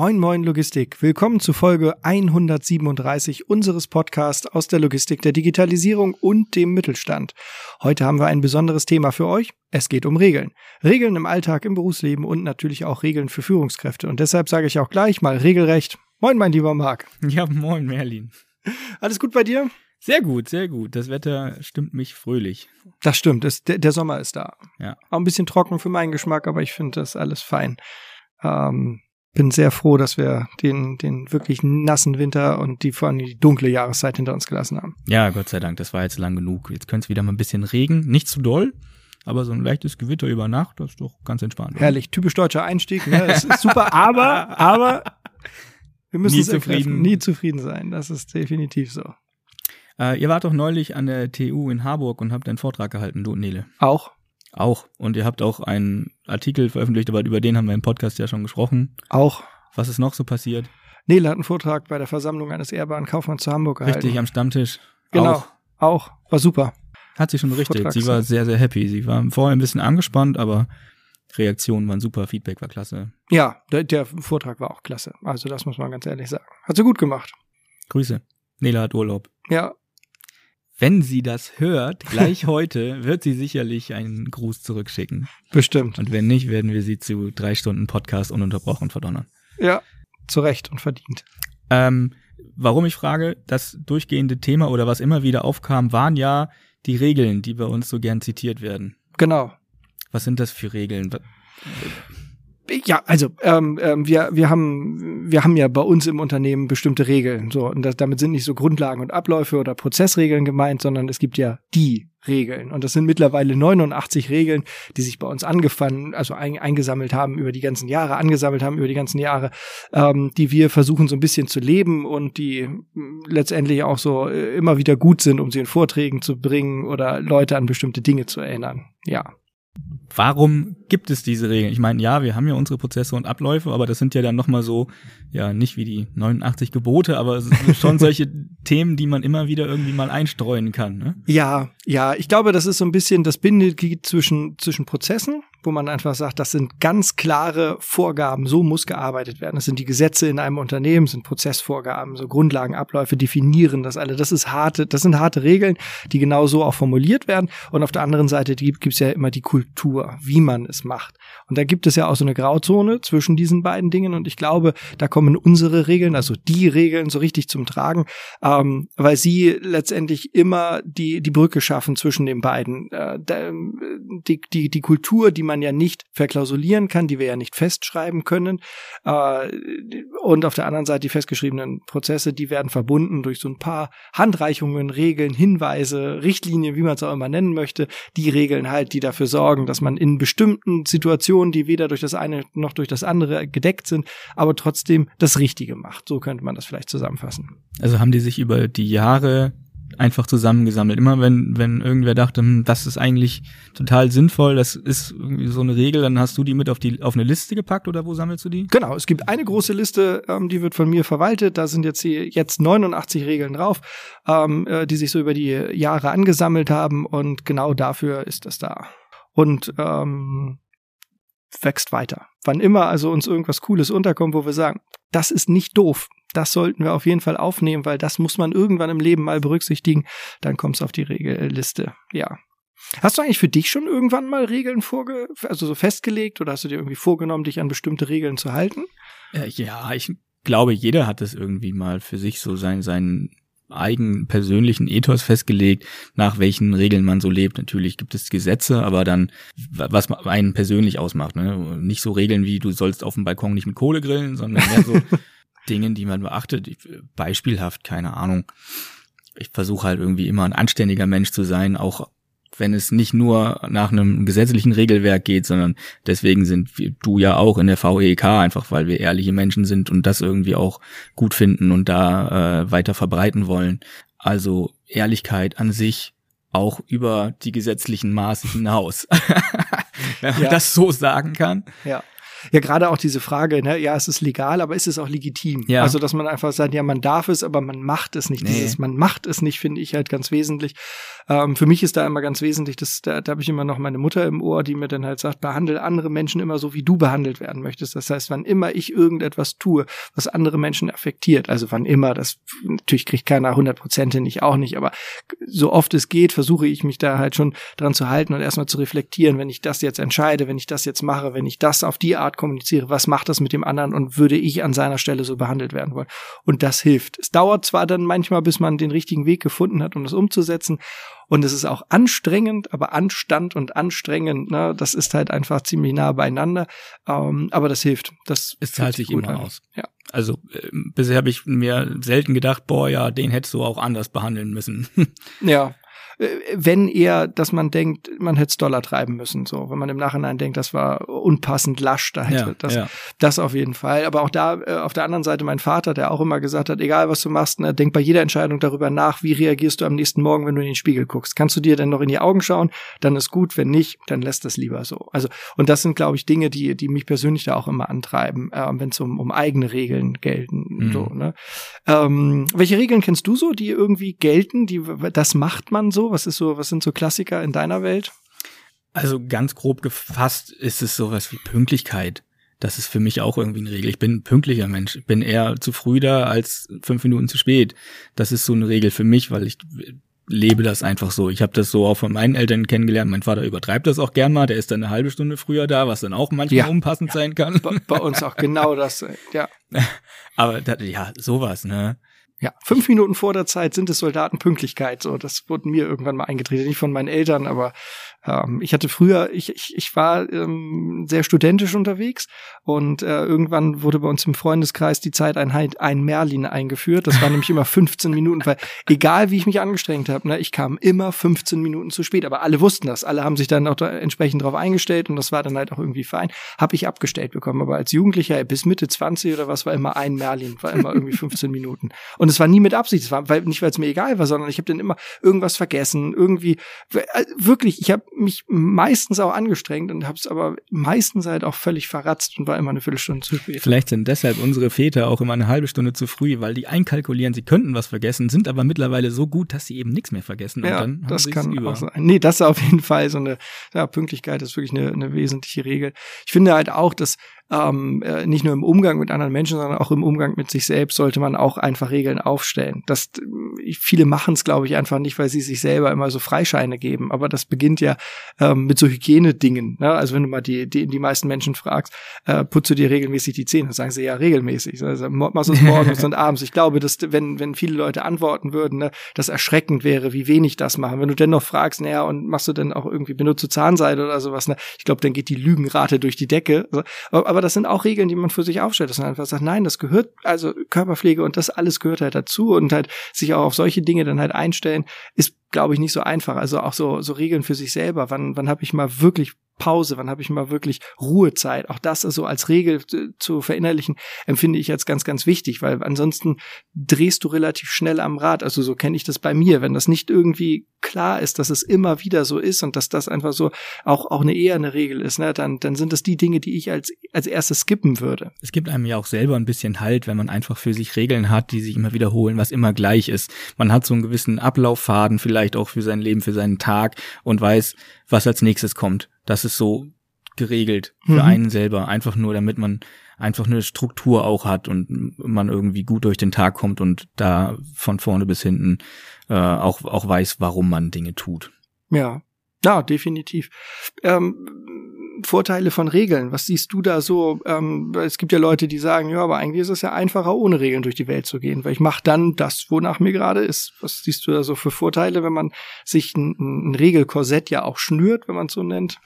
Moin Moin Logistik. Willkommen zu Folge 137 unseres Podcasts aus der Logistik, der Digitalisierung und dem Mittelstand. Heute haben wir ein besonderes Thema für euch. Es geht um Regeln. Regeln im Alltag, im Berufsleben und natürlich auch Regeln für Führungskräfte. Und deshalb sage ich auch gleich mal regelrecht. Moin, mein lieber Marc. Ja, moin, Merlin. Alles gut bei dir? Sehr gut, sehr gut. Das Wetter stimmt mich fröhlich. Das stimmt. Es, der, der Sommer ist da. Ja. Auch ein bisschen trocken für meinen Geschmack, aber ich finde das alles fein. Ähm, bin sehr froh, dass wir den, den wirklich nassen Winter und die vor allem die dunkle Jahreszeit hinter uns gelassen haben. Ja, Gott sei Dank, das war jetzt lang genug. Jetzt könnte es wieder mal ein bisschen regen. Nicht zu doll, aber so ein leichtes Gewitter über Nacht, das ist doch ganz entspannt. oder? Herrlich, typisch deutscher Einstieg. Ne? Das ist super, aber, aber wir müssen Nie ergreifen. zufrieden. nie zufrieden sein. Das ist definitiv so. Äh, ihr wart doch neulich an der TU in Harburg und habt einen Vortrag gehalten, du und Nele. Auch, Auch. Und ihr habt auch einen Artikel veröffentlicht, aber über den haben wir im Podcast ja schon gesprochen. auch. Was ist noch so passiert? Nele hat einen Vortrag bei der Versammlung eines ehrbaren Kaufmanns zu Hamburg gehalten. Richtig, am Stammtisch. Genau, Auch. auch. War super. Hat sie schon berichtet. Sie war sehr, sehr happy. Sie war vorher ein bisschen angespannt, aber Reaktionen waren super, Feedback war klasse. Ja, der, der Vortrag war auch klasse. Also das muss man ganz ehrlich sagen. Hat sie gut gemacht. Grüße. Nele hat Urlaub. Ja, Wenn sie das hört, gleich heute, wird sie sicherlich einen Gruß zurückschicken. bestimmt. Und wenn nicht, werden wir sie zu drei Stunden Podcast ununterbrochen verdonnern. Ja, zu Recht und verdient. Ähm, warum ich frage, das durchgehende Thema oder was immer wieder aufkam, waren ja die Regeln, die bei uns so gern zitiert werden. Genau. Was sind das für Regeln? Ja, also ähm, ähm, wir wir haben wir haben ja bei uns im Unternehmen bestimmte Regeln. So und das, damit sind nicht so Grundlagen und Abläufe oder Prozessregeln gemeint, sondern es gibt ja die Regeln und das sind mittlerweile 89 Regeln, die sich bei uns angefangen, also ein, eingesammelt haben über die ganzen Jahre, angesammelt haben über die ganzen Jahre, ähm, die wir versuchen so ein bisschen zu leben und die mh, letztendlich auch so äh, immer wieder gut sind, um sie in Vorträgen zu bringen oder Leute an bestimmte Dinge zu erinnern. Ja. Warum gibt es diese Regeln? Ich meine, ja, wir haben ja unsere Prozesse und Abläufe, aber das sind ja dann nochmal so, ja, nicht wie die 89 Gebote, aber es sind schon solche Themen, die man immer wieder irgendwie mal einstreuen kann. Ne? Ja, ja, ich glaube, das ist so ein bisschen das Bindeglied zwischen, zwischen Prozessen, wo man einfach sagt, das sind ganz klare Vorgaben, so muss gearbeitet werden. Das sind die Gesetze in einem Unternehmen, sind Prozessvorgaben, so Grundlagen, Abläufe definieren das alle. Das ist harte, das sind harte Regeln, die genau so auch formuliert werden. Und auf der anderen Seite gibt es ja immer die Kultur, wie man es macht. Und da gibt es ja auch so eine Grauzone zwischen diesen beiden Dingen. Und ich glaube, da kommen unsere Regeln, also die Regeln, so richtig zum Tragen, ähm, weil sie letztendlich immer die, die Brücke schaffen zwischen den beiden. Äh, da, die, die, die Kultur, die man ja nicht verklausulieren kann, die wir ja nicht festschreiben können. Äh, und auf der anderen Seite die festgeschriebenen Prozesse, die werden verbunden durch so ein paar Handreichungen, Regeln, Hinweise, Richtlinien, wie man es auch immer nennen möchte. Die Regeln halt, die dafür sorgen, dass man in bestimmten Situationen, die weder durch das eine noch durch das andere gedeckt sind, aber trotzdem das Richtige macht. So könnte man das vielleicht zusammenfassen. Also haben die sich über die Jahre einfach zusammengesammelt. Immer wenn, wenn irgendwer dachte, hm, das ist eigentlich total sinnvoll, das ist irgendwie so eine Regel, dann hast du die mit auf die auf eine Liste gepackt oder wo sammelst du die? Genau, es gibt eine große Liste, ähm, die wird von mir verwaltet. Da sind jetzt hier jetzt 89 Regeln drauf, ähm, äh, die sich so über die Jahre angesammelt haben und genau dafür ist das da. Und ähm, wächst weiter. Wann immer also uns irgendwas Cooles unterkommt, wo wir sagen, das ist nicht doof, das sollten wir auf jeden Fall aufnehmen, weil das muss man irgendwann im Leben mal berücksichtigen, dann kommt es auf die Regelliste. Ja. Hast du eigentlich für dich schon irgendwann mal Regeln vorge also so festgelegt oder hast du dir irgendwie vorgenommen, dich an bestimmte Regeln zu halten? Äh, ja, ich glaube, jeder hat es irgendwie mal für sich so sein, seinen eigenen persönlichen Ethos festgelegt, nach welchen Regeln man so lebt. Natürlich gibt es Gesetze, aber dann, was einen persönlich ausmacht. Ne? Nicht so Regeln wie, du sollst auf dem Balkon nicht mit Kohle grillen, sondern mehr so Dingen, die man beachtet. Beispielhaft, keine Ahnung. Ich versuche halt irgendwie immer ein anständiger Mensch zu sein, auch wenn es nicht nur nach einem gesetzlichen Regelwerk geht, sondern deswegen sind wir, du ja auch in der VEK, einfach weil wir ehrliche Menschen sind und das irgendwie auch gut finden und da äh, weiter verbreiten wollen. Also Ehrlichkeit an sich auch über die gesetzlichen Maße hinaus. wenn man Ja. das so sagen kann. Ja. Ja, gerade auch diese Frage, ne, ja, es ist legal, aber ist es auch legitim? Ja. Also, dass man einfach sagt, ja, man darf es, aber man macht es nicht. Nee. Dieses, man macht es nicht, finde ich halt ganz wesentlich. Ähm, für mich ist da immer ganz wesentlich, dass, da, da habe ich immer noch meine Mutter im Ohr, die mir dann halt sagt, behandle andere Menschen immer so, wie du behandelt werden möchtest. Das heißt, wann immer ich irgendetwas tue, was andere Menschen affektiert, also wann immer, das natürlich kriegt keiner 100 Prozent hin, ich auch nicht, aber so oft es geht, versuche ich mich da halt schon dran zu halten und erstmal zu reflektieren, wenn ich das jetzt entscheide, wenn ich das jetzt mache, wenn ich das auf die Art kommuniziere, was macht das mit dem anderen und würde ich an seiner Stelle so behandelt werden wollen? Und das hilft. Es dauert zwar dann manchmal, bis man den richtigen Weg gefunden hat, um das umzusetzen. Und es ist auch anstrengend, aber Anstand und anstrengend, ne, das ist halt einfach ziemlich nah beieinander. Ähm, aber das hilft. Das Es zahlt sich immer an. aus. Ja. Also äh, bisher habe ich mir selten gedacht, boah, ja, den hättest du auch anders behandeln müssen. Ja. Wenn eher, dass man denkt, man hätte es Dollar treiben müssen, so. Wenn man im Nachhinein denkt, das war unpassend lasch, da hätte ja, das, ja. das auf jeden Fall. Aber auch da, äh, auf der anderen Seite mein Vater, der auch immer gesagt hat, egal was du machst, ne, denk bei jeder Entscheidung darüber nach, wie reagierst du am nächsten Morgen, wenn du in den Spiegel guckst. Kannst du dir denn noch in die Augen schauen? Dann ist gut. Wenn nicht, dann lässt es lieber so. Also, und das sind, glaube ich, Dinge, die, die mich persönlich da auch immer antreiben, äh, wenn es um, um eigene Regeln gelten, Mhm. so, ne. Ähm, welche Regeln kennst du so, die irgendwie gelten? Die, das macht man so? Was ist so, was sind so Klassiker in deiner Welt? Also ganz grob gefasst ist es sowas wie Pünktlichkeit. Das ist für mich auch irgendwie eine Regel. Ich bin ein pünktlicher Mensch. Ich bin eher zu früh da als fünf Minuten zu spät. Das ist so eine Regel für mich, weil ich lebe das einfach so. Ich habe das so auch von meinen Eltern kennengelernt. Mein Vater übertreibt das auch gern mal. Der ist dann eine halbe Stunde früher da, was dann auch manchmal Ja. unpassend sein kann. Bei, bei uns auch genau das, ja. Aber das, ja, sowas, ne? Ja, fünf Minuten vor der Zeit sind es Soldatenpünktlichkeit. So, das wurde mir irgendwann mal eingetreten, nicht von meinen Eltern, aber ähm, ich hatte früher, ich, ich, ich war ähm, sehr studentisch unterwegs und äh, irgendwann wurde bei uns im Freundeskreis die Zeiteinheit ein Merlin eingeführt. Das war nämlich immer 15 Minuten, weil egal wie ich mich angestrengt habe, ne, ich kam immer 15 Minuten zu spät. Aber alle wussten das, alle haben sich dann auch da entsprechend drauf eingestellt und das war dann halt auch irgendwie fein. Habe ich abgestellt bekommen, aber als Jugendlicher bis Mitte 20 oder was war immer ein Merlin, war immer irgendwie 15 Minuten. Und es war nie mit Absicht, es war weil, nicht, weil es mir egal war, sondern ich habe dann immer irgendwas vergessen, irgendwie äh, wirklich, ich habe mich meistens auch angestrengt und habe es aber meistens halt auch völlig verratzt und war immer eine Viertelstunde zu spät. Vielleicht sind deshalb unsere Väter auch immer eine halbe Stunde zu früh, weil die einkalkulieren, sie könnten was vergessen, sind aber mittlerweile so gut, dass sie eben nichts mehr vergessen. Ja, und das kann über. auch sein. Nee, das ist auf jeden Fall so eine ja, Pünktlichkeit ist wirklich eine, eine wesentliche Regel. Ich finde halt auch, dass ähm, äh, nicht nur im Umgang mit anderen Menschen, sondern auch im Umgang mit sich selbst sollte man auch einfach Regeln aufstellen. Das, viele machen es, glaube ich, einfach nicht, weil sie sich selber immer so Freischeine geben. Aber das beginnt ja ähm, mit so Hygienedingen. Ne? Also wenn du mal die, die, die meisten Menschen fragst, äh, putzt du dir regelmäßig die Zähne? Dann sagen sie ja regelmäßig. Also machst du es morgens und abends. Ich glaube, dass wenn, wenn viele Leute antworten würden, ne, das erschreckend wäre, wie wenig das machen. Wenn du dennoch fragst, naja, und machst du denn auch irgendwie, benutzt du Zahnseide oder sowas, ne? Ich glaube, dann geht die Lügenrate durch die Decke. Also, aber, aber das sind auch Regeln, die man für sich aufstellt, dass man einfach sagt, nein, das gehört, also Körperpflege und das alles gehört halt dazu und halt sich auch auf solche Dinge dann halt einstellen, ist, glaube ich, nicht so einfach. Also auch so, so Regeln für sich selber. Wann, wann habe ich mal wirklich Pause, wann habe ich mal wirklich Ruhezeit. Auch das also als Regel zu, zu verinnerlichen, empfinde ich als ganz, ganz wichtig, weil ansonsten drehst du relativ schnell am Rad. Also so kenne ich das bei mir. Wenn das nicht irgendwie klar ist, dass es immer wieder so ist und dass das einfach so auch, auch eine eher eine Regel ist, ne, dann, dann sind das die Dinge, die ich als, als erstes skippen würde. Es gibt einem ja auch selber ein bisschen Halt, wenn man einfach für sich Regeln hat, die sich immer wiederholen, was immer gleich ist. Man hat so einen gewissen Ablauffaden vielleicht auch für sein Leben, für seinen Tag und weiß, was als nächstes kommt. Das ist so geregelt für Mhm. einen selber, einfach nur, damit man einfach eine Struktur auch hat und man irgendwie gut durch den Tag kommt und da von vorne bis hinten äh, auch, auch weiß, warum man Dinge tut. Ja, ja, definitiv. Ähm, Vorteile von Regeln. Was siehst du da so? Ähm, es gibt ja Leute, die sagen, ja, aber eigentlich ist es ja einfacher, ohne Regeln durch die Welt zu gehen, weil ich mache dann das, wonach mir gerade ist. Was siehst du da so für Vorteile, wenn man sich ein, ein Regelkorsett ja auch schnürt, wenn man es so nennt?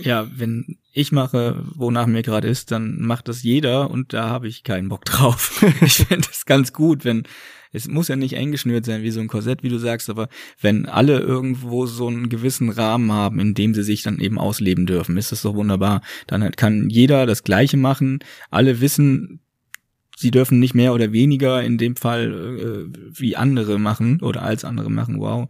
Ja, wenn ich mache, wonach mir gerade ist, dann macht das jeder und da habe ich keinen Bock drauf. ich finde das ganz gut, wenn es muss ja nicht eng geschnürt sein wie so ein Korsett, wie du sagst, aber wenn alle irgendwo so einen gewissen Rahmen haben, in dem sie sich dann eben ausleben dürfen, ist das doch wunderbar. Dann kann jeder das Gleiche machen. Alle wissen, sie dürfen nicht mehr oder weniger in dem Fall äh, wie andere machen oder als andere machen. Wow.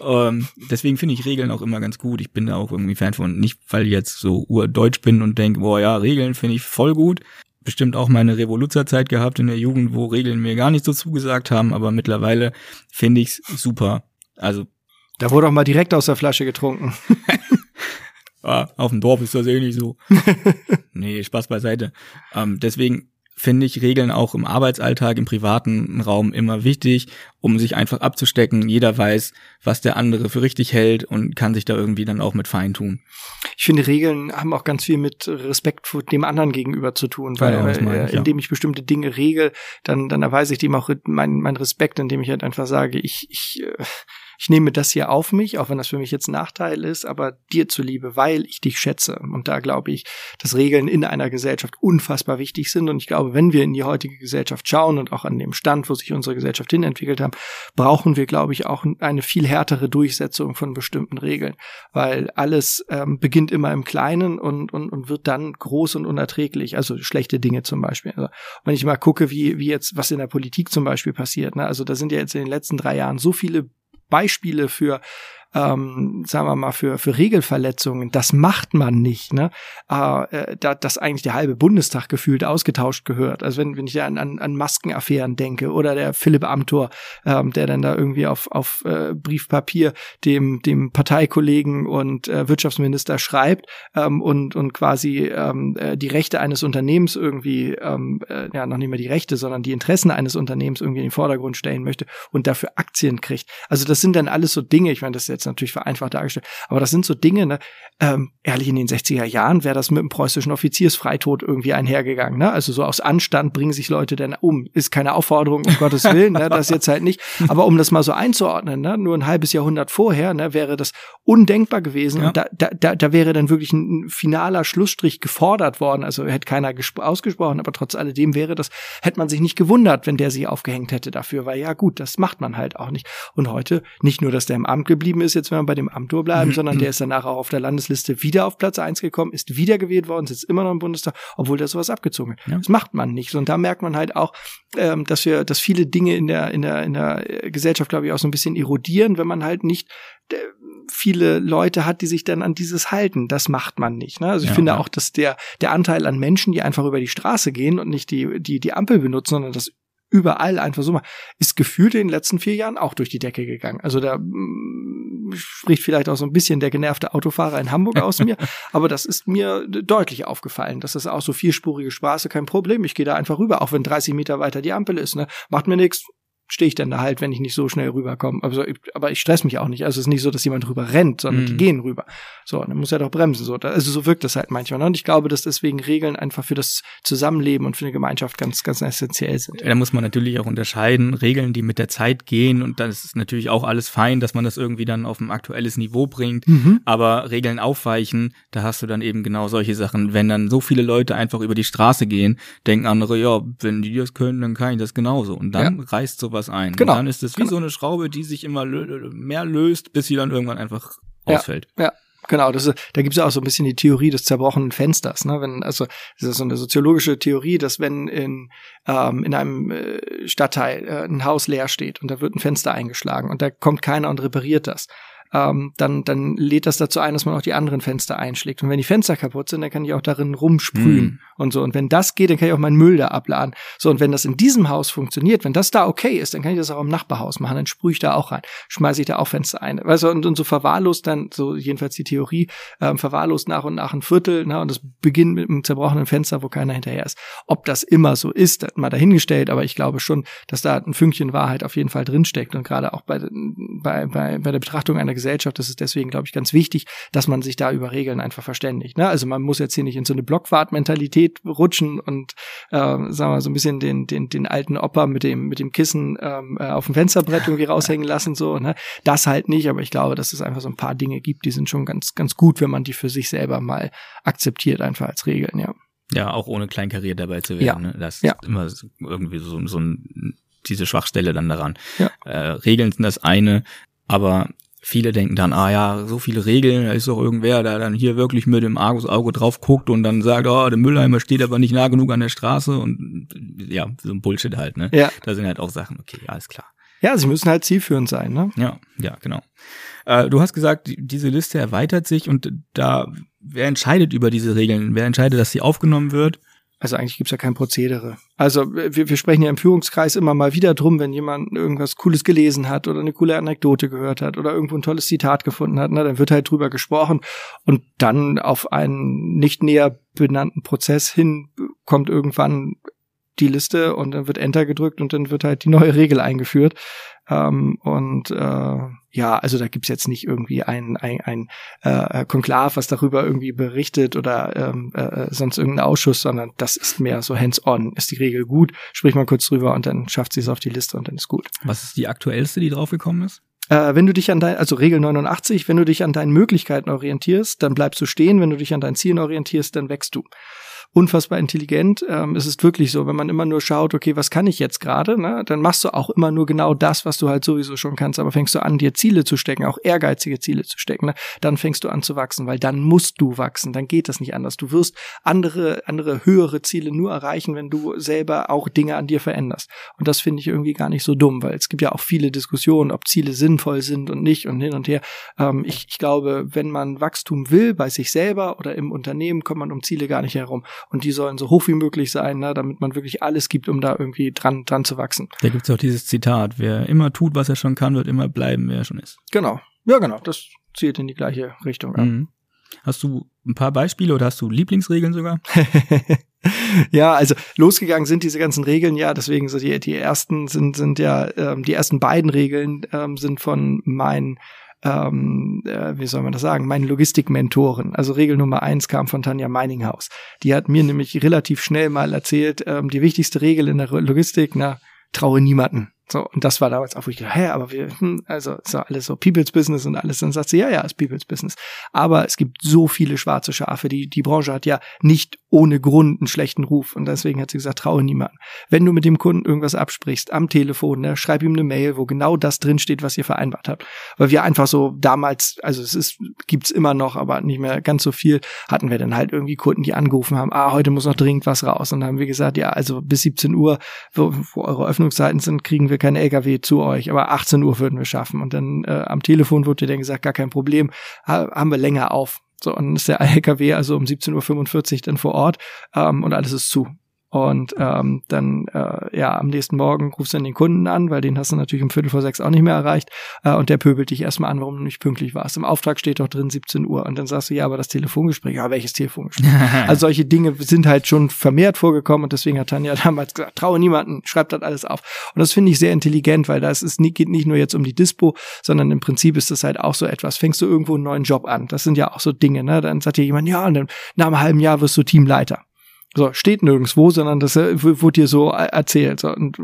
Ähm, deswegen finde ich Regeln auch immer ganz gut. Ich bin da auch irgendwie Fan von. Nicht, weil ich jetzt so urdeutsch bin und denke, boah ja, Regeln finde ich voll gut. Bestimmt auch meine Revoluzerzeit gehabt in der Jugend, wo Regeln mir gar nicht so zugesagt haben, aber mittlerweile finde ich's super. Also. Da wurde auch mal direkt aus der Flasche getrunken. ah, auf dem Dorf ist das eh nicht so. nee, Spaß beiseite. Ähm, deswegen finde ich Regeln auch im Arbeitsalltag, im privaten Raum immer wichtig, um sich einfach abzustecken. Jeder weiß, was der andere für richtig hält und kann sich da irgendwie dann auch mit fein tun. Ich finde, Regeln haben auch ganz viel mit Respekt vor dem anderen gegenüber zu tun, weil ja, äh, ich, indem ich bestimmte Dinge regel, dann, dann erweise ich dem auch meinen mein Respekt, indem ich halt einfach sage, ich, ich, äh, ich nehme das hier auf mich, auch wenn das für mich jetzt ein Nachteil ist, aber dir zuliebe, weil ich dich schätze. Und da glaube ich, dass Regeln in einer Gesellschaft unfassbar wichtig sind. Und ich glaube, wenn wir in die heutige Gesellschaft schauen und auch an dem Stand, wo sich unsere Gesellschaft hin entwickelt haben, brauchen wir, glaube ich, auch eine viel härtere Durchsetzung von bestimmten Regeln, weil alles ähm, beginnt immer im Kleinen und, und, und wird dann groß und unerträglich. Also schlechte Dinge zum Beispiel. Also, wenn ich mal gucke, wie, wie jetzt, was in der Politik zum Beispiel passiert, ne? also da sind ja jetzt in den letzten drei Jahren so viele Beispiele für ähm, sagen wir mal, für, für Regelverletzungen. Das macht man nicht, ne? Äh, da, dass eigentlich der halbe Bundestag gefühlt ausgetauscht gehört. Also wenn, wenn ich an, an, an Maskenaffären denke oder der Philipp Amthor, ähm, der dann da irgendwie auf, auf äh, Briefpapier dem, dem Parteikollegen und äh, Wirtschaftsminister schreibt ähm, und, und quasi ähm, äh, die Rechte eines Unternehmens irgendwie, ähm, äh, ja, noch nicht mehr die Rechte, sondern die Interessen eines Unternehmens irgendwie in den Vordergrund stellen möchte und dafür Aktien kriegt. Also das sind dann alles so Dinge, ich meine, das ist jetzt jetzt natürlich vereinfacht dargestellt, aber das sind so Dinge, ne, ähm, ehrlich, in den 60er Jahren wäre das mit dem preußischen Offiziersfreitod irgendwie einhergegangen, ne? Also so aus Anstand bringen sich Leute denn um. Ist keine Aufforderung, um Gottes Willen, ne? Das jetzt halt nicht. Aber um das mal so einzuordnen, ne? Nur ein halbes Jahrhundert vorher, ne, wäre das undenkbar gewesen. Ja. Und da, da, da, da wäre dann wirklich ein, finaler Schlussstrich gefordert worden. Also hätte keiner ausgesprochen, aber trotz alledem wäre das, hätte man sich nicht gewundert, wenn der sich aufgehängt hätte dafür, weil ja gut, das macht man halt auch nicht. Und heute nicht nur, dass der im Amt geblieben ist, ist jetzt, wenn wir bei dem Amtor bleiben, mhm. sondern der ist danach auch auf der Landesliste wieder auf Platz eins gekommen, ist wieder gewählt worden, sitzt immer noch im Bundestag, obwohl der sowas abgezogen hat. Ja. Das macht man nicht. Und da merkt man halt auch, ähm, dass wir, dass viele Dinge in der, in der, in der Gesellschaft, glaube ich, auch so ein bisschen erodieren, wenn man halt nicht äh, viele Leute hat, die sich dann an dieses halten. Das macht man nicht. Ne? Also ich ja, finde ja. auch, dass der, der Anteil an Menschen, die einfach über die Straße gehen und nicht die, die, die Ampel benutzen, sondern das überall einfach so mal, ist gefühlt in den letzten vier Jahren auch durch die Decke gegangen. Also da mm, spricht vielleicht auch so ein bisschen der genervte Autofahrer in Hamburg aus mir, aber das ist mir deutlich aufgefallen. Das ist auch so vierspurige Straße, kein Problem. Ich gehe da einfach rüber, auch wenn 30 Meter weiter die Ampel ist. Ne? Macht mir nichts, stehe ich dann da halt, wenn ich nicht so schnell rüberkomme. Also, aber ich stress mich auch nicht. Also es ist nicht so, dass jemand rüber rennt, sondern mm. die mhm. gehen rüber. So, dann muss er doch bremsen. So, also so wirkt das halt manchmal. Ne? Und ich glaube, dass deswegen Regeln einfach für das Zusammenleben und für eine Gemeinschaft ganz, ganz essentiell sind. Da muss man natürlich auch unterscheiden. Regeln, die mit der Zeit gehen und dann ist es natürlich auch alles fein, dass man das irgendwie dann auf ein aktuelles Niveau bringt. Mhm. Aber Regeln aufweichen, da hast du dann eben genau solche Sachen. Wenn dann so viele Leute einfach über die Straße gehen, denken andere, ja, wenn die das können, dann kann ich das genauso. Und dann ja. reißt sowas was ein. Genau. Und dann ist es wie genau. so eine Schraube, die sich immer lö mehr löst, bis sie dann irgendwann einfach ausfällt. Ja. ja. Genau, das ist, da gibt es ja auch so ein bisschen die Theorie des zerbrochenen Fensters. Ne? Wenn, also das ist so eine soziologische Theorie, dass wenn in, ähm, in einem äh, Stadtteil äh, ein Haus leer steht und da wird ein Fenster eingeschlagen und da kommt keiner und repariert das, ähm, dann, dann lädt das dazu ein, dass man auch die anderen Fenster einschlägt. Und wenn die Fenster kaputt sind, dann kann ich auch darin rumsprühen mm. und so. Und wenn das geht, dann kann ich auch meinen Müll da abladen. So, und wenn das in diesem Haus funktioniert, wenn das da okay ist, dann kann ich das auch im Nachbarhaus machen. Dann sprühe ich da auch rein, schmeiße ich da auch Fenster ein. Weißt du, und, und so verwahrlost dann, so jedenfalls die Theorie, ähm, verwahrlost nach und nach ein Viertel, ne, und das beginnt mit einem zerbrochenen Fenster, wo keiner hinterher ist. Ob das immer so ist, mal dahingestellt, aber ich glaube schon, dass da ein Fünkchen Wahrheit auf jeden Fall drinsteckt. Und gerade auch bei, bei, bei, bei der Betrachtung einer Gesellschaft ist es deswegen, glaube ich, ganz wichtig, dass man sich da über Regeln einfach verständigt. Ne? Also man muss jetzt hier nicht in so eine Blockwart-Mentalität rutschen und äh, sagen wir so ein bisschen den, den, den alten Opa mit dem, mit dem Kissen ähm, äh, auf dem Fensterbrett irgendwie raushängen lassen. So, ne? Das halt nicht, aber ich glaube, dass es einfach so ein paar Dinge gibt, die sind schon ganz, ganz gut, wenn man die für sich selber mal akzeptiert, einfach als Regeln, ja. Ja, auch ohne kleinkariert dabei zu werden. Ja. Ne? Das ist ja. immer irgendwie so, so ein, diese Schwachstelle dann daran. Ja. Äh, Regeln sind das eine, aber viele denken dann, ah ja, so viele Regeln, da ist doch irgendwer, der dann hier wirklich mit dem Argusauge drauf guckt und dann sagt, oh, der Mülleimer steht aber nicht nah genug an der Straße und ja, so ein Bullshit halt, ne? Ja. Da sind halt auch Sachen, okay, alles klar. Ja, sie müssen halt zielführend sein, ne? Ja, ja, genau. Äh, du hast gesagt, diese Liste erweitert sich und da, wer entscheidet über diese Regeln? Wer entscheidet, dass sie aufgenommen wird? Also eigentlich gibt's ja kein Prozedere. Also wir, wir sprechen ja im Führungskreis immer mal wieder drum, wenn jemand irgendwas Cooles gelesen hat oder eine coole Anekdote gehört hat oder irgendwo ein tolles Zitat gefunden hat, na, dann wird halt drüber gesprochen und dann auf einen nicht näher benannten Prozess hin kommt irgendwann die Liste und dann wird Enter gedrückt und dann wird halt die neue Regel eingeführt. Ähm, und äh, ja, also da gibt's jetzt nicht irgendwie ein, ein, ein äh, Konklav, was darüber irgendwie berichtet oder ähm, äh, sonst irgendein Ausschuss, sondern das ist mehr so hands-on. Ist die Regel gut, spricht man kurz drüber und dann schafft sie es auf die Liste und dann ist gut. Was ist die aktuellste, die draufgekommen ist? Äh, wenn du dich an dein, also Regel 89, wenn du dich an deinen Möglichkeiten orientierst, dann bleibst du stehen. Wenn du dich an deinen Zielen orientierst, dann wächst du unfassbar intelligent. Ähm, es ist wirklich so, wenn man immer nur schaut, okay, was kann ich jetzt gerade, ne, dann machst du auch immer nur genau das, was du halt sowieso schon kannst. Aber fängst du an, dir Ziele zu stecken, auch ehrgeizige Ziele zu stecken, ne, dann fängst du an zu wachsen, weil dann musst du wachsen. Dann geht das nicht anders. Du wirst andere, andere höhere Ziele nur erreichen, wenn du selber auch Dinge an dir veränderst. Und das finde ich irgendwie gar nicht so dumm, weil es gibt ja auch viele Diskussionen, ob Ziele sinnvoll sind und nicht und hin und her. Ähm, ich, ich glaube, wenn man Wachstum will bei sich selber oder im Unternehmen, kommt man um Ziele gar nicht herum und die sollen so hoch wie möglich sein, ne, damit man wirklich alles gibt, um da irgendwie dran, dran zu wachsen. Da gibt's auch dieses Zitat, wer immer tut, was er schon kann, wird immer bleiben, wer er schon ist. Genau. Ja, genau. Das zielt in die gleiche Richtung. Ja. Mhm. Hast du ein paar Beispiele oder hast du Lieblingsregeln sogar? ja, also losgegangen sind diese ganzen Regeln, ja, deswegen so die, die ersten sind, sind ja, ähm, die ersten beiden Regeln ähm, sind von meinen ähm, äh, wie soll man das sagen, meine Logistikmentoren. Also Regel Nummer eins kam von Tanja Meininghaus. Die hat mir nämlich relativ schnell mal erzählt, ähm, die wichtigste Regel in der Logistik, na, traue niemanden. So, und das war damals auch, wo ich gedacht, hä, aber wir, hm, also ja alles so People's Business und alles. Dann sagt sie, ja, ja, ist People's Business. Aber es gibt so viele schwarze Schafe. Die, die Branche hat ja nicht ohne Grund einen schlechten Ruf. Und deswegen hat sie gesagt, traue niemanden. Wenn du mit dem Kunden irgendwas absprichst, am Telefon, ne, schreib ihm eine Mail, wo genau das drinsteht, was ihr vereinbart habt. Weil wir einfach so damals, also es ist, gibt's immer noch, aber nicht mehr ganz so viel, hatten wir dann halt irgendwie Kunden, die angerufen haben, ah, heute muss noch dringend was raus. Und dann haben wir gesagt, ja, also bis 17 Uhr, wo, wo eure Öffnungszeiten sind, kriegen wir kein LKW zu euch, aber 18 Uhr würden wir schaffen. Und dann äh, am Telefon wurde dann gesagt, gar kein Problem, ha haben wir länger auf. So, und dann ist der LKW also um 17.45 Uhr dann vor Ort ähm, und alles ist zu. Und ähm, dann, äh, ja, am nächsten Morgen rufst du dann den Kunden an, weil den hast du natürlich um Viertel vor sechs auch nicht mehr erreicht. Äh, und der pöbelt dich erstmal an, warum du nicht pünktlich warst. Im Auftrag steht doch drin 17 Uhr. Und dann sagst du, ja, aber das Telefongespräch, ja, welches Telefongespräch? also solche Dinge sind halt schon vermehrt vorgekommen und deswegen hat Tanja damals gesagt, traue niemanden, schreib das alles auf. Und das finde ich sehr intelligent, weil das ist, geht nicht nur jetzt um die Dispo, sondern im Prinzip ist das halt auch so etwas. Fängst du irgendwo einen neuen Job an? Das sind ja auch so Dinge, ne? Dann sagt dir jemand, ja, und dann nach einem halben Jahr wirst du Teamleiter. So, steht nirgendwo, sondern das äh, wurde dir so erzählt. So, und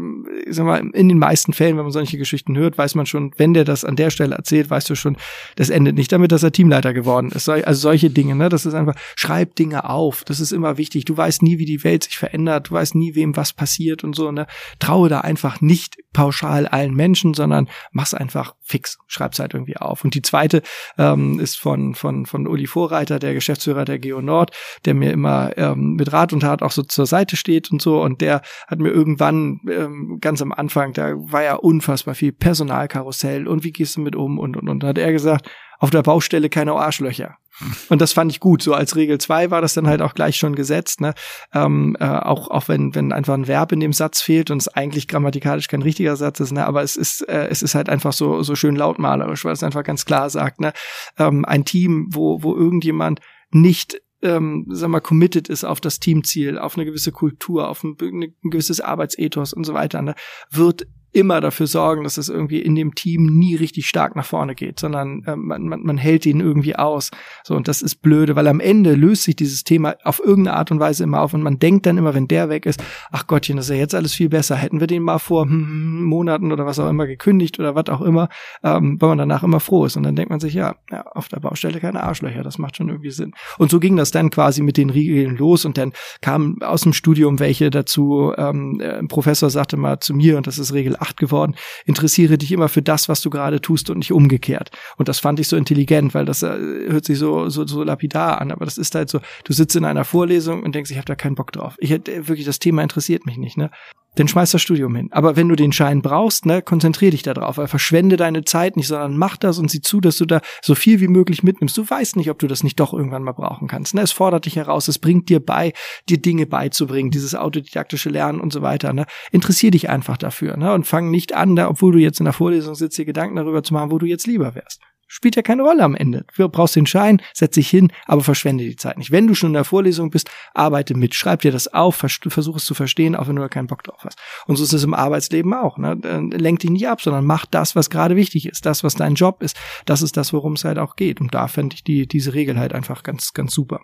ich sag mal, in den meisten Fällen, wenn man solche Geschichten hört, weiß man schon, wenn der das an der Stelle erzählt, weißt du schon, das endet nicht damit, dass er Teamleiter geworden ist. Also solche Dinge, ne? Das ist einfach, schreib Dinge auf. Das ist immer wichtig. Du weißt nie, wie die Welt sich verändert. Du weißt nie, wem was passiert und so, ne? Traue da einfach nicht pauschal allen Menschen, sondern mach's einfach fix. Schreib's halt irgendwie auf. Und die zweite ähm, ist von, von, von Uli Vorreiter, der Geschäftsführer der Geo Nord, der mir immer ähm, mit Rat und und Tat auch so zur Seite steht und so. Und der hat mir irgendwann ähm, ganz am Anfang, da war ja unfassbar viel Personalkarussell und wie gehst du mit um und und und. Hat er gesagt, auf der Baustelle keine Arschlöcher. Und das fand ich gut. So als Regel zwei war das dann halt auch gleich schon gesetzt. Ne? Ähm, äh, auch auch wenn wenn einfach ein Verb in dem Satz fehlt und es eigentlich grammatikalisch kein richtiger Satz ist. Ne? Aber es ist äh, es ist halt einfach so so schön lautmalerisch, weil es einfach ganz klar sagt. Ne? Ähm, ein Team, wo wo irgendjemand nicht ähm, sag mal, committed ist auf das Teamziel, auf eine gewisse Kultur, auf ein, ein gewisses Arbeitsethos und so weiter, ne, wird immer dafür sorgen, dass es irgendwie in dem Team nie richtig stark nach vorne geht, sondern äh, man, man, man hält ihn irgendwie aus. So, und das ist blöde, weil am Ende löst sich dieses Thema auf irgendeine Art und Weise immer auf und man denkt dann immer, wenn der weg ist, ach Gottchen, das ist ja jetzt alles viel besser. Hätten wir den mal vor hm, hm Monaten oder was auch immer gekündigt oder was auch immer, ähm, weil man danach immer froh ist. Und dann denkt man sich, ja, ja, auf der Baustelle keine Arschlöcher, das macht schon irgendwie Sinn. Und so ging das dann quasi mit den Regeln los und dann kamen aus dem Studium welche dazu. Ähm, ein Professor sagte mal zu mir, und das ist Regel 8 geworden, interessiere dich immer für das, was du gerade tust und nicht umgekehrt. Und das fand ich so intelligent, weil das äh, hört sich so, so, so lapidar an, aber das ist halt so, du sitzt in einer Vorlesung und denkst, ich habe da keinen Bock drauf. Ich hätte wirklich, das Thema interessiert mich nicht, ne? Dann schmeiß das Studium hin. Aber wenn du den Schein brauchst, ne, konzentrier dich darauf, weil verschwende deine Zeit nicht, sondern mach das und sieh zu, dass du da so viel wie möglich mitnimmst. Du weißt nicht, ob du das nicht doch irgendwann mal brauchen kannst. Ne? Es fordert dich heraus, es bringt dir bei, dir Dinge beizubringen, dieses autodidaktische Lernen und so weiter. Ne? Interessier dich einfach dafür ne? und fang nicht an, da, obwohl du jetzt in der Vorlesung sitzt, dir Gedanken darüber zu machen, wo du jetzt lieber wärst spielt ja keine Rolle am Ende. Du brauchst den Schein, setz dich hin, aber verschwende die Zeit nicht. Wenn du schon in der Vorlesung bist, arbeite mit, schreib dir das auf, versuch es zu verstehen, auch wenn du da keinen Bock drauf hast. Und so ist es im Arbeitsleben auch. Ne? Lenk dich nicht ab, sondern mach das, was gerade wichtig ist, das, was dein Job ist. Das ist das, worum es halt auch geht. Und da fände ich die, diese Regel halt einfach ganz, ganz super.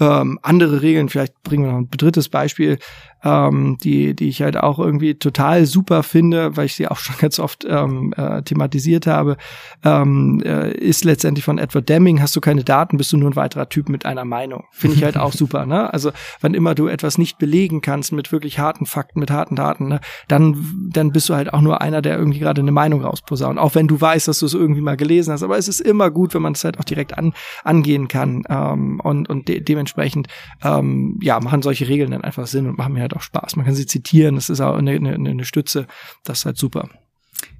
Ähm, andere Regeln, vielleicht bringen wir noch ein drittes Beispiel, ähm, die, die ich halt auch irgendwie total super finde, weil ich sie auch schon ganz oft ähm, äh, thematisiert habe, ähm, äh, ist letztendlich von Edward Deming, hast du keine Daten, bist du nur ein weiterer Typ mit einer Meinung. Finde ich halt auch super, ne? Also, wann immer du etwas nicht belegen kannst mit wirklich harten Fakten, mit harten Daten, ne, dann, dann bist du halt auch nur einer, der irgendwie gerade eine Meinung rausposaunt. Auch wenn du weißt, dass du es irgendwie mal gelesen hast. Aber es ist immer gut, wenn man es halt auch direkt an, angehen kann. Ähm, und und de dementsprechend, ähm, ja, machen solche Regeln dann einfach Sinn und machen mir halt auch Spaß. Man kann sie zitieren, das ist auch eine, eine, eine Stütze. Das ist halt super.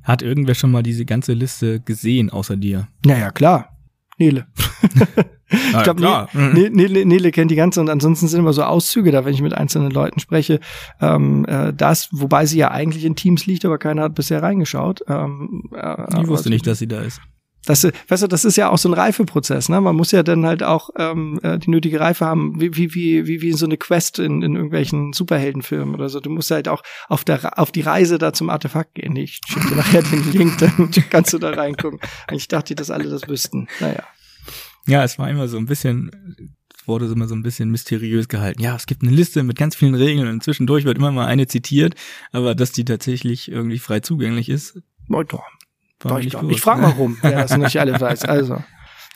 Hat irgendwer schon mal diese ganze Liste gesehen, außer dir? Naja, klar. Nele. ich glaube, Nele, Nele, Nele kennt die ganze und ansonsten sind immer so Auszüge da, wenn ich mit einzelnen Leuten spreche. Ähm, äh, das, wobei sie ja eigentlich in Teams liegt, aber keiner hat bisher reingeschaut. Ähm, äh, ich wusste nicht, dass sie da ist. Das, weißt du, das ist ja auch so ein Reifeprozess, ne? Man muss ja dann halt auch ähm, äh, die nötige Reife haben, wie, wie, wie, wie, so eine Quest in, in irgendwelchen Superheldenfilmen oder so. Du musst halt auch auf, der, auf die Reise da zum Artefakt gehen. Ich schicke dir nachher den Link, dann kannst du da reingucken. Ich dachte, dass alle das wüssten. Naja. Ja, es war immer so ein bisschen, wurde immer so ein bisschen mysteriös gehalten. Ja, es gibt eine Liste mit ganz vielen Regeln und zwischendurch wird immer mal eine zitiert, aber dass die tatsächlich irgendwie frei zugänglich ist. Oh, war ich ich frage mal rum, wer das nicht alle weiß. Also,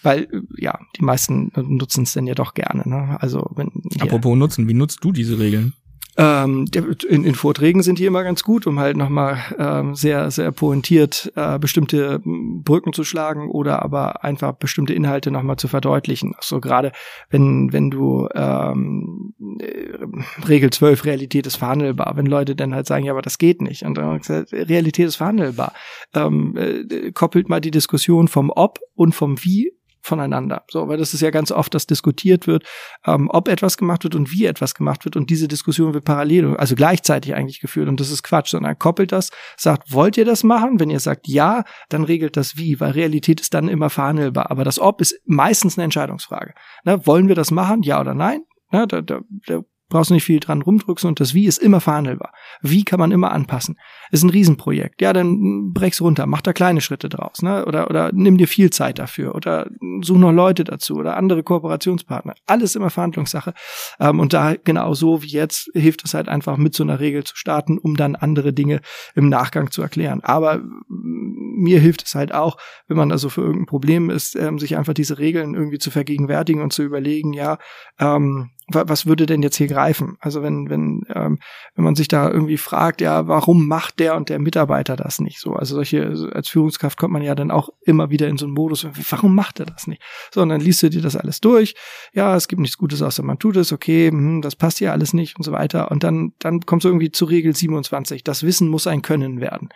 weil ja, die meisten nutzen es denn ja doch gerne. Ne? Also wenn apropos nutzen, wie nutzt du diese Regeln? Ähm, in, in Vorträgen sind die immer ganz gut, um halt nochmal ähm, sehr, sehr pointiert äh, bestimmte Brücken zu schlagen oder aber einfach bestimmte Inhalte nochmal zu verdeutlichen. So also gerade wenn, wenn du ähm, äh, Regel 12, Realität ist verhandelbar, wenn Leute dann halt sagen, ja, aber das geht nicht. Und dann gesagt, Realität ist verhandelbar. Ähm, äh, koppelt mal die Diskussion vom Ob und vom Wie voneinander. So, weil das ist ja ganz oft, dass diskutiert wird, ähm, ob etwas gemacht wird und wie etwas gemacht wird. Und diese Diskussion wird parallel, also gleichzeitig eigentlich geführt. Und das ist Quatsch, sondern koppelt das, sagt, wollt ihr das machen? Wenn ihr sagt ja, dann regelt das wie, weil Realität ist dann immer verhandelbar. Aber das Ob ist meistens eine Entscheidungsfrage. Ne, wollen wir das machen? Ja oder nein? Ne, da, da, da brauchst nicht viel dran rumdrücken und das Wie ist immer verhandelbar. Wie kann man immer anpassen. Ist ein Riesenprojekt. Ja, dann brech's runter, mach da kleine Schritte draus, ne? Oder, oder nimm dir viel Zeit dafür oder such noch Leute dazu oder andere Kooperationspartner. Alles immer Verhandlungssache. Ähm, und da genau so wie jetzt hilft es halt einfach mit so einer Regel zu starten, um dann andere Dinge im Nachgang zu erklären. Aber mir hilft es halt auch, wenn man also für irgendein Problem ist, ähm, sich einfach diese Regeln irgendwie zu vergegenwärtigen und zu überlegen, ja, ähm, was würde denn jetzt hier greifen? Also wenn, wenn, ähm, wenn man sich da irgendwie fragt, ja, warum macht der und der Mitarbeiter das nicht so? Also solche, als Führungskraft kommt man ja dann auch immer wieder in so einen Modus, warum macht er das nicht? So, und dann liest du dir das alles durch. Ja, es gibt nichts Gutes, außer man tut es, okay, hm, das passt ja alles nicht und so weiter. Und dann, dann kommst du irgendwie zu Regel 27. Das Wissen muss ein Können werden.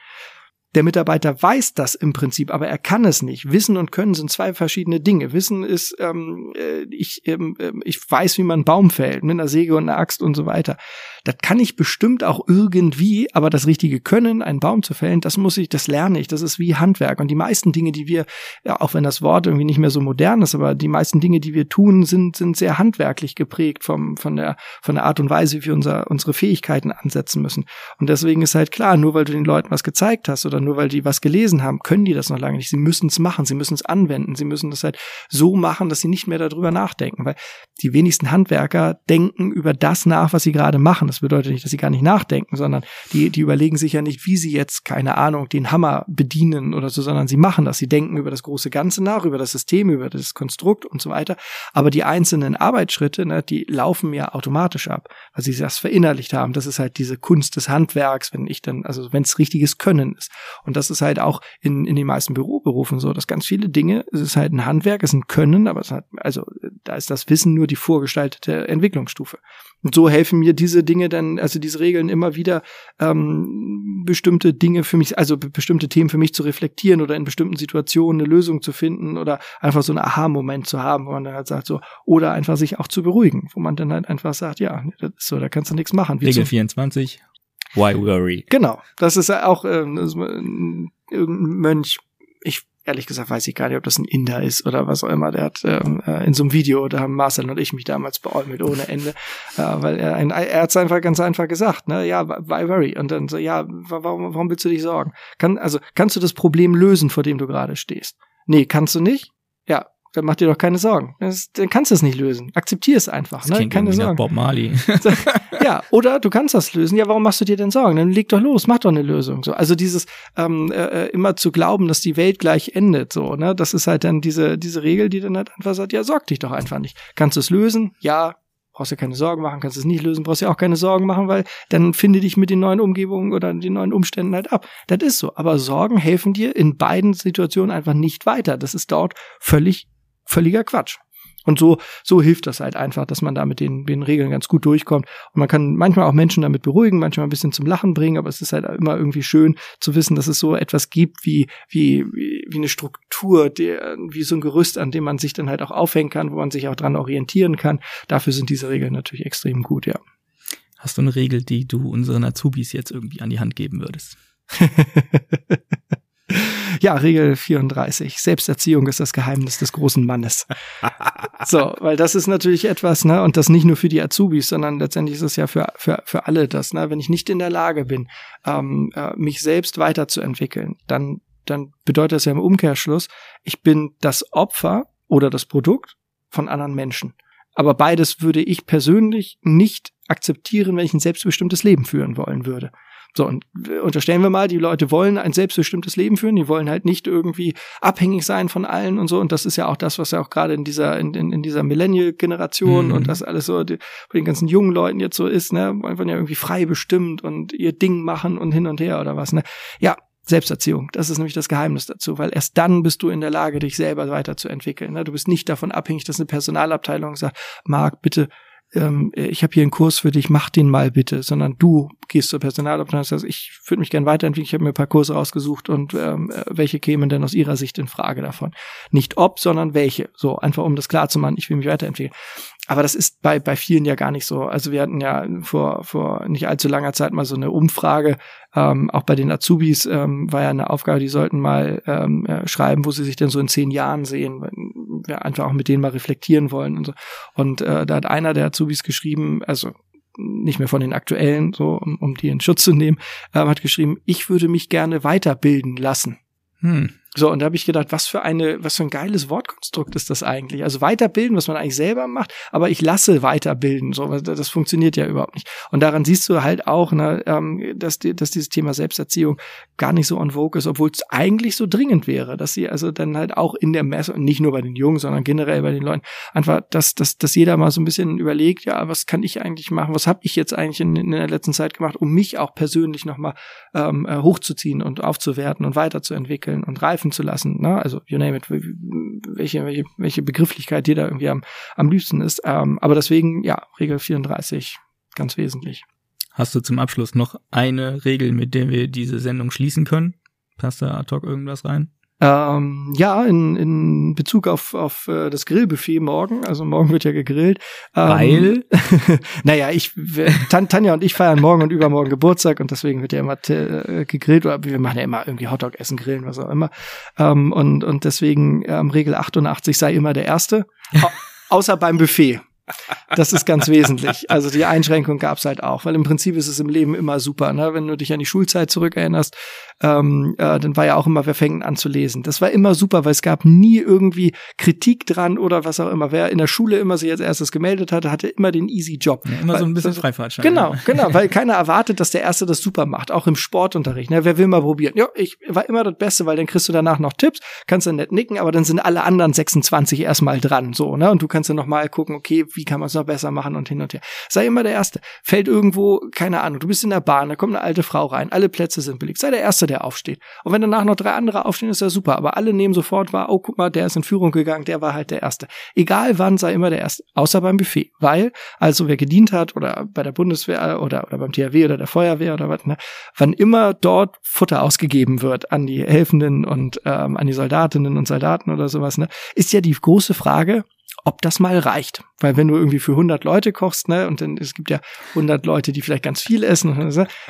Der Mitarbeiter weiß das im Prinzip, aber er kann es nicht. Wissen und Können sind zwei verschiedene Dinge. Wissen ist, ähm, äh, ich, ähm, äh, ich weiß, wie man einen Baum fällt, mit einer Säge und einer Axt und so weiter. Das kann ich bestimmt auch irgendwie, aber das richtige Können, einen Baum zu fällen, das muss ich, das lerne ich. Das ist wie Handwerk. Und die meisten Dinge, die wir, ja, auch wenn das Wort irgendwie nicht mehr so modern ist, aber die meisten Dinge, die wir tun, sind, sind sehr handwerklich geprägt vom, von der, von der Art und Weise, wie wir unser, unsere Fähigkeiten ansetzen müssen. Und deswegen ist halt klar, nur weil du den Leuten was gezeigt hast oder oder nur weil die was gelesen haben, können die das noch lange nicht. Sie müssen es machen, sie müssen es anwenden, sie müssen das halt so machen, dass sie nicht mehr darüber nachdenken, weil die wenigsten Handwerker denken über das nach, was sie gerade machen. Das bedeutet nicht, dass sie gar nicht nachdenken, sondern die, die überlegen sich ja nicht, wie sie jetzt, keine Ahnung, den Hammer bedienen oder so, sondern sie machen das. Sie denken über das große Ganze nach, über das System, über das Konstrukt und so weiter. Aber die einzelnen Arbeitsschritte, ne, die laufen ja automatisch ab, weil sie das verinnerlicht haben. Das ist halt diese Kunst des Handwerks, wenn ich dann, also wenn es richtiges Können ist. Und das ist halt auch in, in den meisten Büroberufen so, dass ganz viele Dinge, es ist halt ein Handwerk, es ist ein Können, aber es hat, also Da ist das Wissen nur die vorgestaltete Entwicklungsstufe. Und so helfen mir diese Dinge dann, also diese Regeln immer wieder, ähm, bestimmte Dinge für mich, also bestimmte Themen für mich zu reflektieren oder in bestimmten Situationen eine Lösung zu finden oder einfach so einen Aha-Moment zu haben, wo man dann halt sagt so, oder einfach sich auch zu beruhigen, wo man dann halt einfach sagt, ja, das ist so, da kannst du nichts machen. Wie Regel 24, why worry? Genau, das ist auch ähm, irgendein Mönch, ich ehrlich gesagt weiß ich gar nicht, ob das ein Inder ist oder was auch immer. Der hat ähm, äh, in so einem Video, da haben Marcel und ich mich damals beäumelt ohne Ende, äh, weil er, er hat es einfach ganz einfach gesagt, ne, ja, why worry? Und dann so, ja, warum, warum willst du dich sorgen? Kann, also, kannst du das Problem lösen, vor dem du gerade stehst? Nee, kannst du nicht? Ja, dann mach dir doch keine Sorgen. Das, dann kannst du es nicht lösen. Akzeptier es einfach. Das ne? Keine Sorgen. Bob Marley. ja, oder du kannst das lösen. Ja, warum machst du dir denn Sorgen? Dann leg doch los, mach doch eine Lösung. So, also dieses ähm, äh, immer zu glauben, dass die Welt gleich endet, so, ne, das ist halt dann diese diese Regel, die dann halt einfach sagt, ja, sorg dich doch einfach nicht. Kannst du es lösen? Ja, brauchst dir keine Sorgen machen, kannst es nicht lösen, brauchst dir auch keine Sorgen machen, weil dann finde dich mit den neuen Umgebungen oder den neuen Umständen halt ab. Das ist so. Aber Sorgen helfen dir in beiden Situationen einfach nicht weiter. Das ist dort völlig völliger Quatsch. Und so, so hilft das halt einfach, dass man da mit den, den Regeln ganz gut durchkommt. Und man kann manchmal auch Menschen damit beruhigen, manchmal ein bisschen zum Lachen bringen, aber es ist halt immer irgendwie schön zu wissen, dass es so etwas gibt wie, wie, wie eine Struktur, der, wie so ein Gerüst, an dem man sich dann halt auch aufhängen kann, wo man sich auch dran orientieren kann. Dafür sind diese Regeln natürlich extrem gut, ja. Hast du eine Regel, die du unseren Azubis jetzt irgendwie an die Hand geben würdest? Ja, Regel 34. Selbsterziehung ist das Geheimnis des großen Mannes. so, weil das ist natürlich etwas, ne, und das nicht nur für die Azubis, sondern letztendlich ist es ja für, für, für alle das, ne, wenn ich nicht in der Lage bin, ähm, äh, mich selbst weiterzuentwickeln, dann, dann bedeutet das ja im Umkehrschluss, ich bin das Opfer oder das Produkt von anderen Menschen. Aber beides würde ich persönlich nicht akzeptieren, wenn ich ein selbstbestimmtes Leben führen wollen würde. So, und unterstellen wir mal, die Leute wollen ein selbstbestimmtes Leben führen, die wollen halt nicht irgendwie abhängig sein von allen und so. Und das ist ja auch das, was ja auch gerade in dieser, in, in, in dieser Millennial-Generation mhm. und das alles so die, bei den ganzen jungen Leuten jetzt so ist, ne, wollen ja irgendwie frei bestimmt und ihr Ding machen und hin und her oder was, ne. Ja, Selbsterziehung. Das ist nämlich das Geheimnis dazu, weil erst dann bist du in der Lage, dich selber weiterzuentwickeln. Ne? Du bist nicht davon abhängig, dass eine Personalabteilung sagt, Marc, bitte ähm, ich habe hier einen Kurs für dich, mach den mal bitte, sondern du gehst zur Personalabteilung und sagst, ich würde mich gern weiterentwickeln, ich habe mir ein paar Kurse rausgesucht und ähm, welche kämen denn aus ihrer Sicht in Frage davon? Nicht ob, sondern welche. So, einfach um das klar zu machen, ich will mich weiterentwickeln. Aber das ist bei, bei vielen ja gar nicht so. Also wir hatten ja vor, vor nicht allzu langer Zeit mal so eine Umfrage, ähm, auch bei den Azubis ähm, war ja eine Aufgabe, die sollten mal ähm, äh, schreiben, wo sie sich denn so in zehn Jahren sehen, wir einfach auch mit denen mal reflektieren wollen und so. Und äh, da hat einer der Azubis geschrieben, also nicht mehr von den aktuellen, so um, um die in Schutz zu nehmen, äh, hat geschrieben, ich würde mich gerne weiterbilden lassen. Hm. So, und da habe ich gedacht, was für eine, was für ein geiles Wortkonstrukt ist das eigentlich? Also weiterbilden, was man eigentlich selber macht, aber ich lasse weiterbilden. So, das funktioniert ja überhaupt nicht. Und daran siehst du halt auch, ne, ähm, dass, dass dieses Thema Selbsterziehung gar nicht so on vogue ist, obwohl es eigentlich so dringend wäre, dass sie also dann halt auch in der Messe, und nicht nur bei den Jungen, sondern generell bei den Leuten, einfach, dass, dass, dass jeder mal so ein bisschen überlegt, ja, was kann ich eigentlich machen, was habe ich jetzt eigentlich in, in der letzten Zeit gemacht, um mich auch persönlich nochmal ähm, äh, hochzuziehen und aufzuwerten und weiterzuentwickeln und reifen greifen zu lassen. Ne? Also you name it, welche, welche, welche Begrifflichkeit dir da irgendwie am, am liebsten ist. Ähm, aber deswegen, ja, Regel 34, ganz wesentlich. Hast du zum Abschluss noch eine Regel, mit der wir diese Sendung schließen können? Passt da ad hoc irgendwas rein? Ähm, ja, in, in Bezug auf, auf äh, das Grillbuffet morgen, also morgen wird ja gegrillt. Ähm, Weil? naja, ich, Tan, Tanja und ich feiern morgen und übermorgen Geburtstag und deswegen wird ja immer äh, gegrillt oder wir machen ja immer irgendwie Hotdog essen, grillen, was auch immer. Ähm, und, und deswegen ähm, Regel 88 sei immer der Erste, außer beim Buffet. Das ist ganz wesentlich. Also die Einschränkung gab's halt auch, weil im Prinzip ist es im Leben immer super. Ne? Wenn du dich an die Schulzeit zurückerinnerst, ähm, äh, dann war ja auch immer, wer fängt an zu lesen. Das war immer super, weil es gab nie irgendwie Kritik dran oder was auch immer. Wer in der Schule immer sich als erstes gemeldet hatte, hatte immer den easy Job. Ja, immer weil, so ein bisschen Freifahrtschein. Genau, genau, weil keiner erwartet, dass der Erste das super macht, auch im Sportunterricht. Ne? Wer will mal probieren? Ja, ich war immer das Beste, weil dann kriegst du danach noch Tipps, kannst dann nicht nicken, aber dann sind alle anderen 26 erstmal dran, so, ne? Und du kannst dann noch mal gucken, okay, wie kann man es noch besser machen und hin und her. Sei immer der Erste. Fällt irgendwo, keine Ahnung, du bist in der Bahn, da kommt eine alte Frau rein, alle Plätze sind belegt. Sei der Erste, der aufsteht. Und wenn danach noch drei andere aufstehen, ist ja super. Aber alle nehmen sofort wahr, oh, guck mal, der ist in Führung gegangen, der war halt der Erste. Egal wann, sei immer der Erste. Außer beim Buffet. Weil, also wer gedient hat oder bei der Bundeswehr oder, oder beim THW oder der Feuerwehr oder was, ne, wann immer dort Futter ausgegeben wird an die Helfenden und ähm, an die Soldatinnen und Soldaten oder sowas, ne, ist ja die große Frage, ob das mal reicht. Weil wenn du irgendwie für 100 Leute kochst, ne, und dann, es gibt ja 100 Leute, die vielleicht ganz viel essen,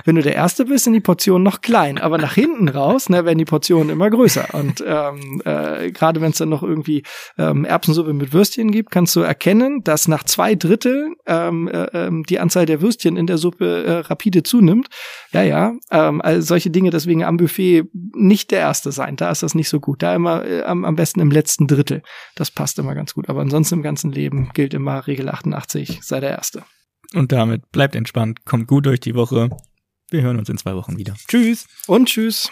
wenn du der Erste bist, sind die Portionen noch klein, aber nach hinten raus, ne, werden die Portionen immer größer. Und ähm, äh, gerade wenn es dann noch irgendwie ähm, Erbsensuppe mit Würstchen gibt, kannst du erkennen, dass nach zwei Drittel ähm, äh, ähm, die Anzahl der Würstchen in der Suppe äh, rapide zunimmt. Ja, ja, ähm, also solche Dinge deswegen am Buffet nicht der Erste sein. Da ist das nicht so gut. Da immer äh, am, am besten im letzten Drittel. Das passt immer ganz gut. Aber ansonsten im ganzen Leben gilt immer Regel 88, sei der Erste. Und damit bleibt entspannt, kommt gut durch die Woche. Wir hören uns in zwei Wochen wieder. Tschüss. Und tschüss.